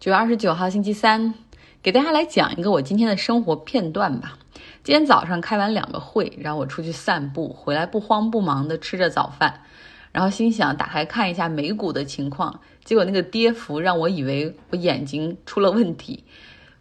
九月二十九号星期三，给大家来讲一个我今天的生活片段吧。今天早上开完两个会，然后我出去散步，回来不慌不忙的吃着早饭，然后心想打开看一下美股的情况，结果那个跌幅让我以为我眼睛出了问题。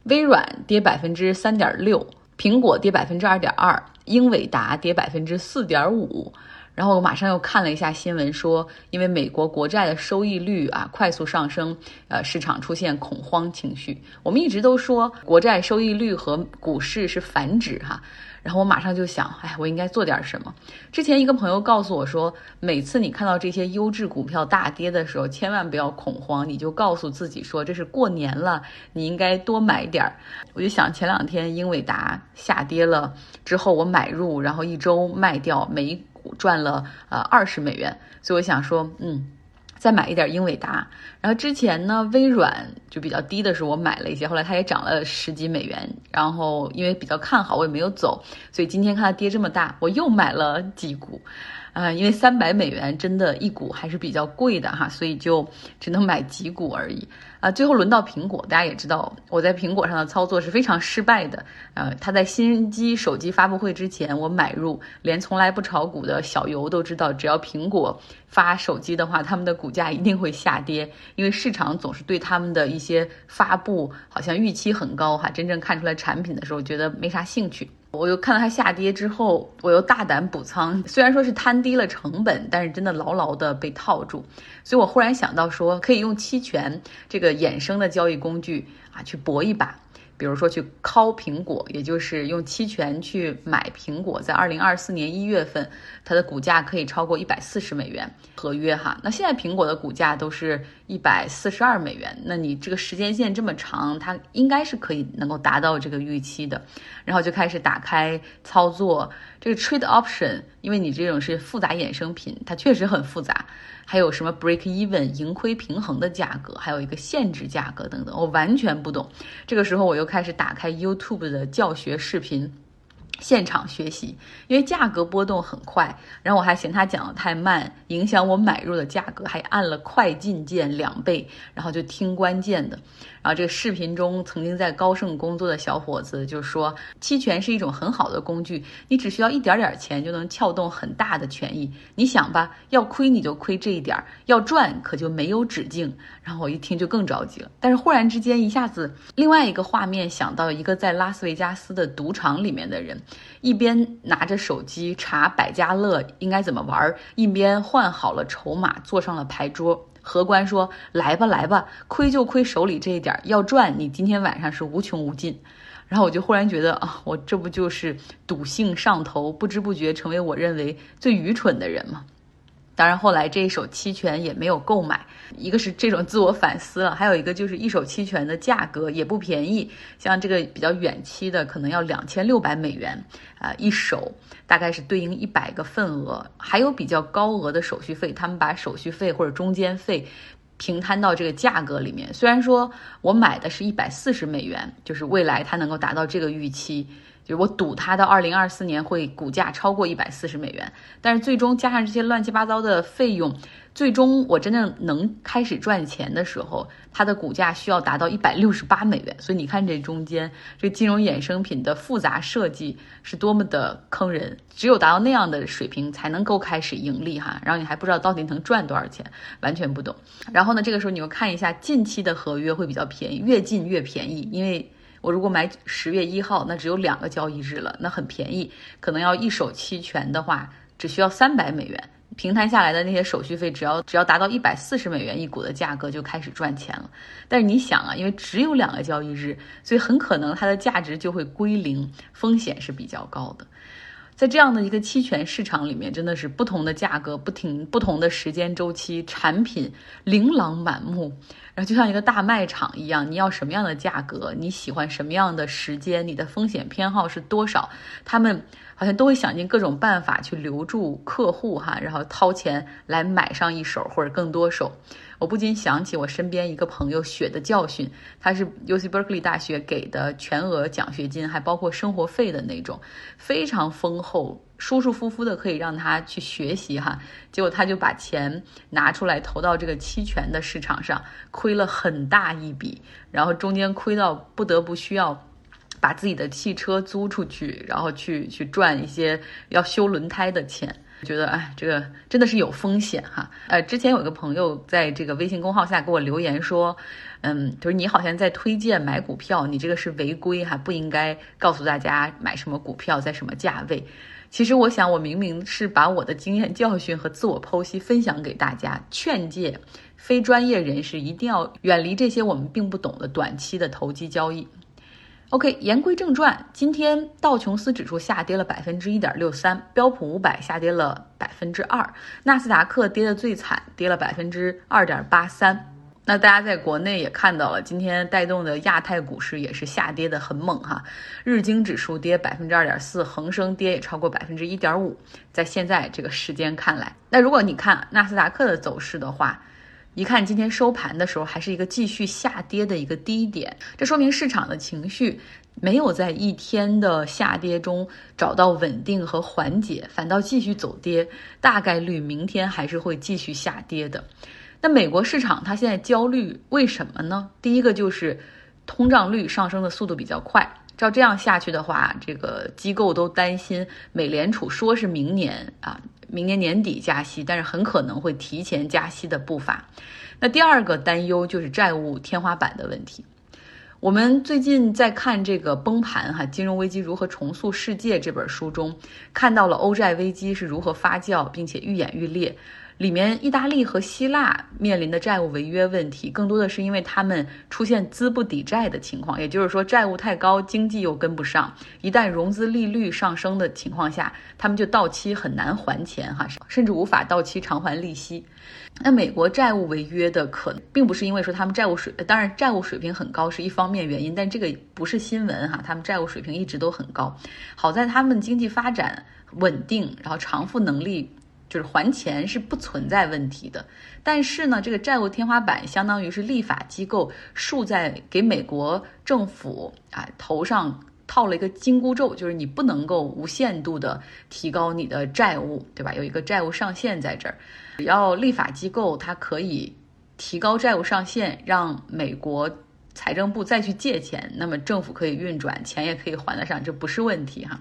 微软跌百分之三点六，苹果跌百分之二点二，英伟达跌百分之四点五。然后我马上又看了一下新闻，说因为美国国债的收益率啊快速上升，呃，市场出现恐慌情绪。我们一直都说国债收益率和股市是反指哈。然后我马上就想，哎，我应该做点什么。之前一个朋友告诉我说，每次你看到这些优质股票大跌的时候，千万不要恐慌，你就告诉自己说这是过年了，你应该多买点儿。我就想前两天英伟达下跌了之后，我买入，然后一周卖掉，每。赚了呃二十美元，所以我想说，嗯，再买一点英伟达。然后之前呢，微软就比较低的时候我买了一些，后来它也涨了十几美元。然后因为比较看好，我也没有走，所以今天看它跌这么大，我又买了几股。啊，因为三百美元真的一股还是比较贵的哈，所以就只能买几股而已。啊，最后轮到苹果，大家也知道我在苹果上的操作是非常失败的。呃，它在新机手机发布会之前我买入，连从来不炒股的小游都知道，只要苹果发手机的话，他们的股价一定会下跌，因为市场总是对他们的一些发布好像预期很高哈，真正看出来产品的时候觉得没啥兴趣。我又看到它下跌之后，我又大胆补仓，虽然说是摊低了成本，但是真的牢牢的被套住，所以我忽然想到说，可以用期权这个衍生的交易工具啊，去搏一把。比如说去敲苹果，也就是用期权去买苹果，在二零二四年一月份，它的股价可以超过一百四十美元合约哈。那现在苹果的股价都是一百四十二美元，那你这个时间线这么长，它应该是可以能够达到这个预期的。然后就开始打开操作这个 trade option，因为你这种是复杂衍生品，它确实很复杂。还有什么 break even 盈亏平衡的价格，还有一个限制价格等等，我完全不懂。这个时候我又开始打开 YouTube 的教学视频。现场学习，因为价格波动很快，然后我还嫌他讲的太慢，影响我买入的价格，还按了快进键两倍，然后就听关键的。啊这个视频中，曾经在高盛工作的小伙子就说，期权是一种很好的工具，你只需要一点点钱就能撬动很大的权益。你想吧，要亏你就亏这一点，要赚可就没有止境。然后我一听就更着急了，但是忽然之间一下子，另外一个画面想到一个在拉斯维加斯的赌场里面的人。一边拿着手机查百家乐应该怎么玩，一边换好了筹码，坐上了牌桌。荷官说：“来吧，来吧，亏就亏手里这一点，要赚你今天晚上是无穷无尽。”然后我就忽然觉得啊，我这不就是赌性上头，不知不觉成为我认为最愚蠢的人吗？当然，后来这一手期权也没有购买。一个是这种自我反思了，还有一个就是一手期权的价格也不便宜。像这个比较远期的，可能要两千六百美元啊一手，大概是对应一百个份额。还有比较高额的手续费，他们把手续费或者中间费平摊到这个价格里面。虽然说我买的是一百四十美元，就是未来它能够达到这个预期。就是我赌它到二零二四年会股价超过一百四十美元，但是最终加上这些乱七八糟的费用，最终我真正能开始赚钱的时候，它的股价需要达到一百六十八美元。所以你看这中间这金融衍生品的复杂设计是多么的坑人，只有达到那样的水平才能够开始盈利哈。然后你还不知道到底能赚多少钱，完全不懂。然后呢，这个时候你又看一下近期的合约会比较便宜，越近越便宜，因为。我如果买十月一号，那只有两个交易日了，那很便宜，可能要一手期权的话，只需要三百美元，平摊下来的那些手续费，只要只要达到一百四十美元一股的价格就开始赚钱了。但是你想啊，因为只有两个交易日，所以很可能它的价值就会归零，风险是比较高的。在这样的一个期权市场里面，真的是不同的价格，不停不同的时间周期，产品琳琅满目，然后就像一个大卖场一样，你要什么样的价格，你喜欢什么样的时间，你的风险偏好是多少，他们好像都会想尽各种办法去留住客户哈，然后掏钱来买上一手或者更多手。我不禁想起我身边一个朋友血的教训，他是 UC Berkeley 大学给的全额奖学金，还包括生活费的那种，非常丰厚，舒舒服服的可以让他去学习哈。结果他就把钱拿出来投到这个期权的市场上，亏了很大一笔，然后中间亏到不得不需要。把自己的汽车租出去，然后去去赚一些要修轮胎的钱，觉得哎，这个真的是有风险哈。呃，之前有一个朋友在这个微信公号下给我留言说，嗯，就是你好像在推荐买股票，你这个是违规哈，不应该告诉大家买什么股票在什么价位。其实我想，我明明是把我的经验教训和自我剖析分享给大家，劝诫非专业人士一定要远离这些我们并不懂的短期的投机交易。OK，言归正传，今天道琼斯指数下跌了百分之一点六三，标普五百下跌了百分之二，纳斯达克跌得最惨，跌了百分之二点八三。那大家在国内也看到了，今天带动的亚太股市也是下跌的很猛哈，日经指数跌百分之二点四，恒生跌也超过百分之一点五。在现在这个时间看来，那如果你看纳斯达克的走势的话。一看今天收盘的时候，还是一个继续下跌的一个低点，这说明市场的情绪没有在一天的下跌中找到稳定和缓解，反倒继续走跌，大概率明天还是会继续下跌的。那美国市场它现在焦虑，为什么呢？第一个就是通胀率上升的速度比较快，照这样下去的话，这个机构都担心美联储说是明年啊。明年年底加息，但是很可能会提前加息的步伐。那第二个担忧就是债务天花板的问题。我们最近在看这个崩盘哈，金融危机如何重塑世界这本书中，看到了欧债危机是如何发酵，并且愈演愈烈。里面，意大利和希腊面临的债务违约问题，更多的是因为他们出现资不抵债的情况，也就是说债务太高，经济又跟不上。一旦融资利率上升的情况下，他们就到期很难还钱，哈，甚至无法到期偿还利息。那美国债务违约的可能，并不是因为说他们债务水，当然债务水平很高是一方面原因，但这个不是新闻哈，他们债务水平一直都很高。好在他们经济发展稳定，然后偿付能力。就是还钱是不存在问题的，但是呢，这个债务天花板相当于是立法机构竖在给美国政府啊头上套了一个紧箍咒，就是你不能够无限度的提高你的债务，对吧？有一个债务上限在这儿，只要立法机构它可以提高债务上限，让美国。财政部再去借钱，那么政府可以运转，钱也可以还得上，这不是问题哈。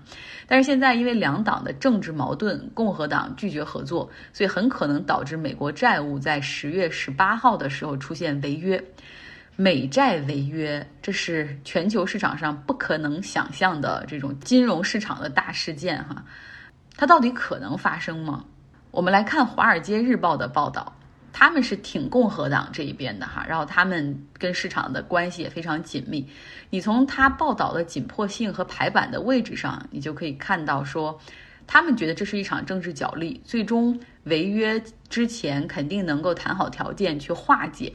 但是现在因为两党的政治矛盾，共和党拒绝合作，所以很可能导致美国债务在十月十八号的时候出现违约。美债违约，这是全球市场上不可能想象的这种金融市场的大事件哈。它到底可能发生吗？我们来看《华尔街日报》的报道。他们是挺共和党这一边的哈，然后他们跟市场的关系也非常紧密。你从他报道的紧迫性和排版的位置上，你就可以看到说，他们觉得这是一场政治角力，最终违约之前肯定能够谈好条件去化解。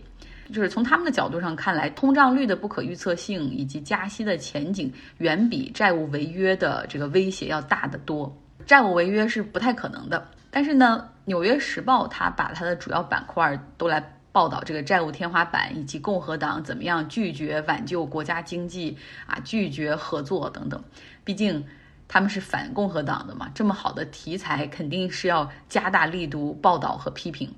就是从他们的角度上看来，通胀率的不可预测性以及加息的前景，远比债务违约的这个威胁要大得多。债务违约是不太可能的。但是呢，《纽约时报》它把它的主要板块都来报道这个债务天花板，以及共和党怎么样拒绝挽救国家经济啊，拒绝合作等等。毕竟他们是反共和党的嘛，这么好的题材肯定是要加大力度报道和批评。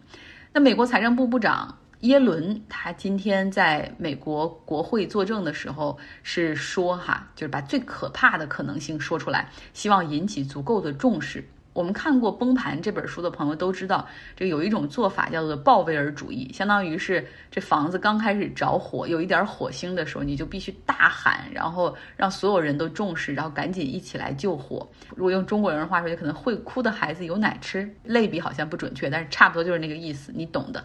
那美国财政部部长耶伦他今天在美国国会作证的时候是说哈，就是把最可怕的可能性说出来，希望引起足够的重视。我们看过《崩盘》这本书的朋友都知道，这有一种做法叫做鲍威尔主义，相当于是这房子刚开始着火，有一点火星的时候，你就必须大喊，然后让所有人都重视，然后赶紧一起来救火。如果用中国人的话说，就可能会哭的孩子有奶吃，类比好像不准确，但是差不多就是那个意思，你懂的。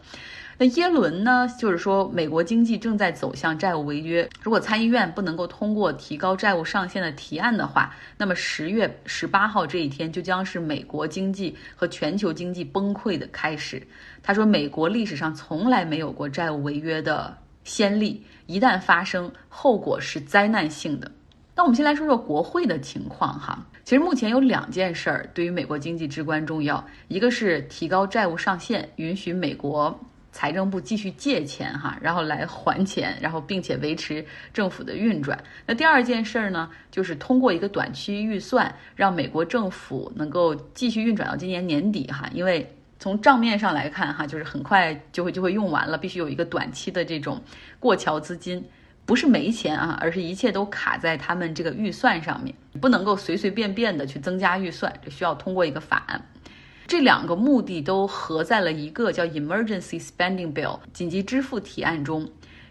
那耶伦呢？就是说，美国经济正在走向债务违约。如果参议院不能够通过提高债务上限的提案的话，那么十月十八号这一天就将是美国经济和全球经济崩溃的开始。他说，美国历史上从来没有过债务违约的先例，一旦发生，后果是灾难性的。那我们先来说说国会的情况哈。其实目前有两件事儿对于美国经济至关重要，一个是提高债务上限，允许美国。财政部继续借钱哈，然后来还钱，然后并且维持政府的运转。那第二件事儿呢，就是通过一个短期预算，让美国政府能够继续运转到今年年底哈，因为从账面上来看哈，就是很快就会就会用完了，必须有一个短期的这种过桥资金，不是没钱啊，而是一切都卡在他们这个预算上面，不能够随随便便的去增加预算，这需要通过一个法案。这两个目的都合在了一个叫 Emergency Spending Bill 紧急支付提案中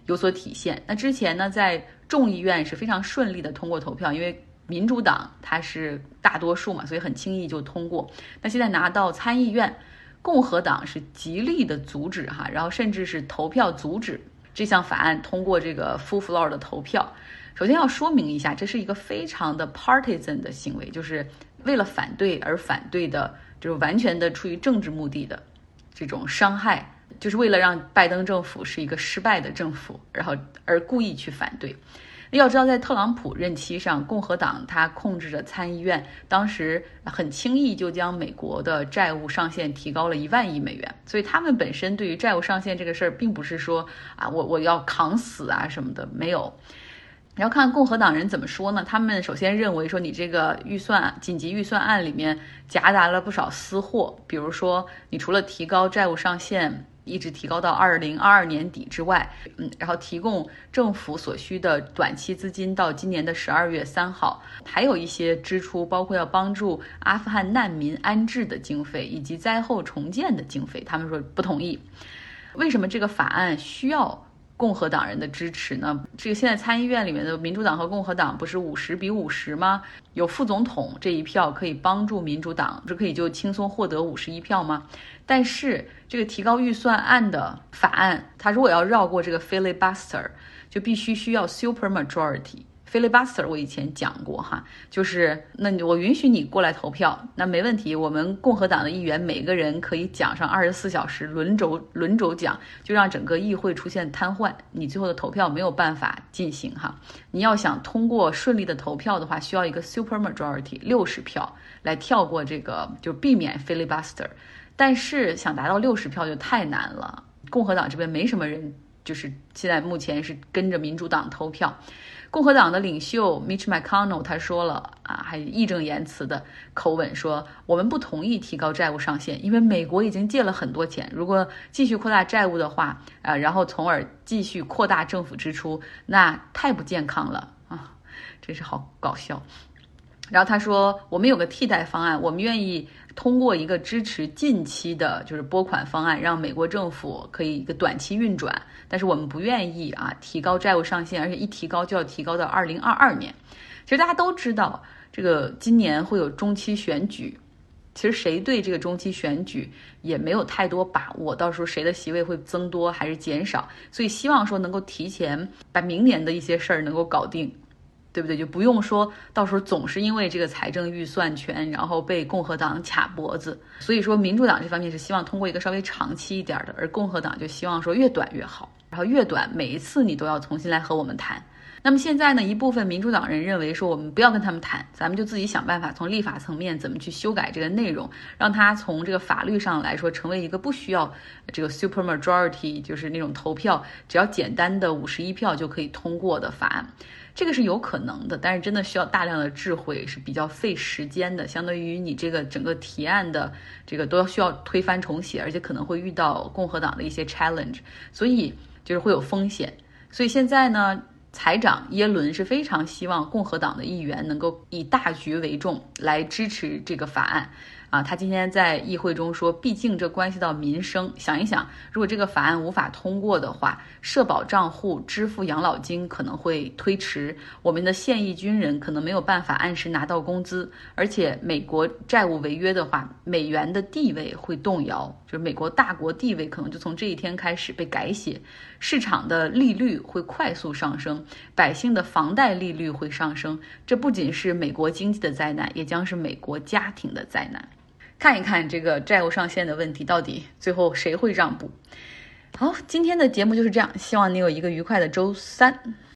有所体现。那之前呢，在众议院是非常顺利的通过投票，因为民主党它是大多数嘛，所以很轻易就通过。那现在拿到参议院，共和党是极力的阻止哈，然后甚至是投票阻止这项法案通过这个 full floor 的投票。首先要说明一下，这是一个非常的 partisan 的行为，就是为了反对而反对的。就是完全的出于政治目的的这种伤害，就是为了让拜登政府是一个失败的政府，然后而故意去反对。要知道，在特朗普任期上，共和党他控制着参议院，当时很轻易就将美国的债务上限提高了一万亿美元，所以他们本身对于债务上限这个事儿，并不是说啊我我要扛死啊什么的，没有。你要看共和党人怎么说呢？他们首先认为说你这个预算紧急预算案里面夹杂了不少私货，比如说你除了提高债务上限，一直提高到二零二二年底之外，嗯，然后提供政府所需的短期资金到今年的十二月三号，还有一些支出，包括要帮助阿富汗难民安置的经费以及灾后重建的经费，他们说不同意。为什么这个法案需要？共和党人的支持呢？这个现在参议院里面的民主党和共和党不是五十比五十吗？有副总统这一票可以帮助民主党，这可以就轻松获得五十一票吗？但是这个提高预算案的法案，它如果要绕过这个 filibuster，就必须需要 super majority。Filibuster 我以前讲过哈，就是那我允许你过来投票，那没问题。我们共和党的议员每个人可以讲上二十四小时，轮轴轮轴讲，就让整个议会出现瘫痪，你最后的投票没有办法进行哈。你要想通过顺利的投票的话，需要一个 super majority 六十票来跳过这个，就避免 filibuster。但是想达到六十票就太难了，共和党这边没什么人，就是现在目前是跟着民主党投票。共和党的领袖 Mitch McConnell 他说了啊，还义正言辞的口吻说，我们不同意提高债务上限，因为美国已经借了很多钱，如果继续扩大债务的话，啊，然后从而继续扩大政府支出，那太不健康了啊，真是好搞笑。然后他说，我们有个替代方案，我们愿意。通过一个支持近期的，就是拨款方案，让美国政府可以一个短期运转，但是我们不愿意啊提高债务上限，而且一提高就要提高到二零二二年。其实大家都知道，这个今年会有中期选举，其实谁对这个中期选举也没有太多把握，到时候谁的席位会增多还是减少，所以希望说能够提前把明年的一些事儿能够搞定。对不对？就不用说到时候总是因为这个财政预算权，然后被共和党卡脖子。所以说，民主党这方面是希望通过一个稍微长期一点的，而共和党就希望说越短越好，然后越短，每一次你都要重新来和我们谈。那么现在呢，一部分民主党人认为说，我们不要跟他们谈，咱们就自己想办法从立法层面怎么去修改这个内容，让它从这个法律上来说成为一个不需要这个 super majority，就是那种投票，只要简单的五十一票就可以通过的法案。这个是有可能的，但是真的需要大量的智慧，是比较费时间的。相对于你这个整个提案的这个都要需要推翻重写，而且可能会遇到共和党的一些 challenge，所以就是会有风险。所以现在呢，财长耶伦是非常希望共和党的议员能够以大局为重来支持这个法案。啊，他今天在议会中说，毕竟这关系到民生。想一想，如果这个法案无法通过的话，社保账户支付养老金可能会推迟，我们的现役军人可能没有办法按时拿到工资，而且美国债务违约的话，美元的地位会动摇，就是美国大国地位可能就从这一天开始被改写，市场的利率会快速上升，百姓的房贷利率会上升，这不仅是美国经济的灾难，也将是美国家庭的灾难。看一看这个债务上限的问题，到底最后谁会让步？好，今天的节目就是这样，希望你有一个愉快的周三。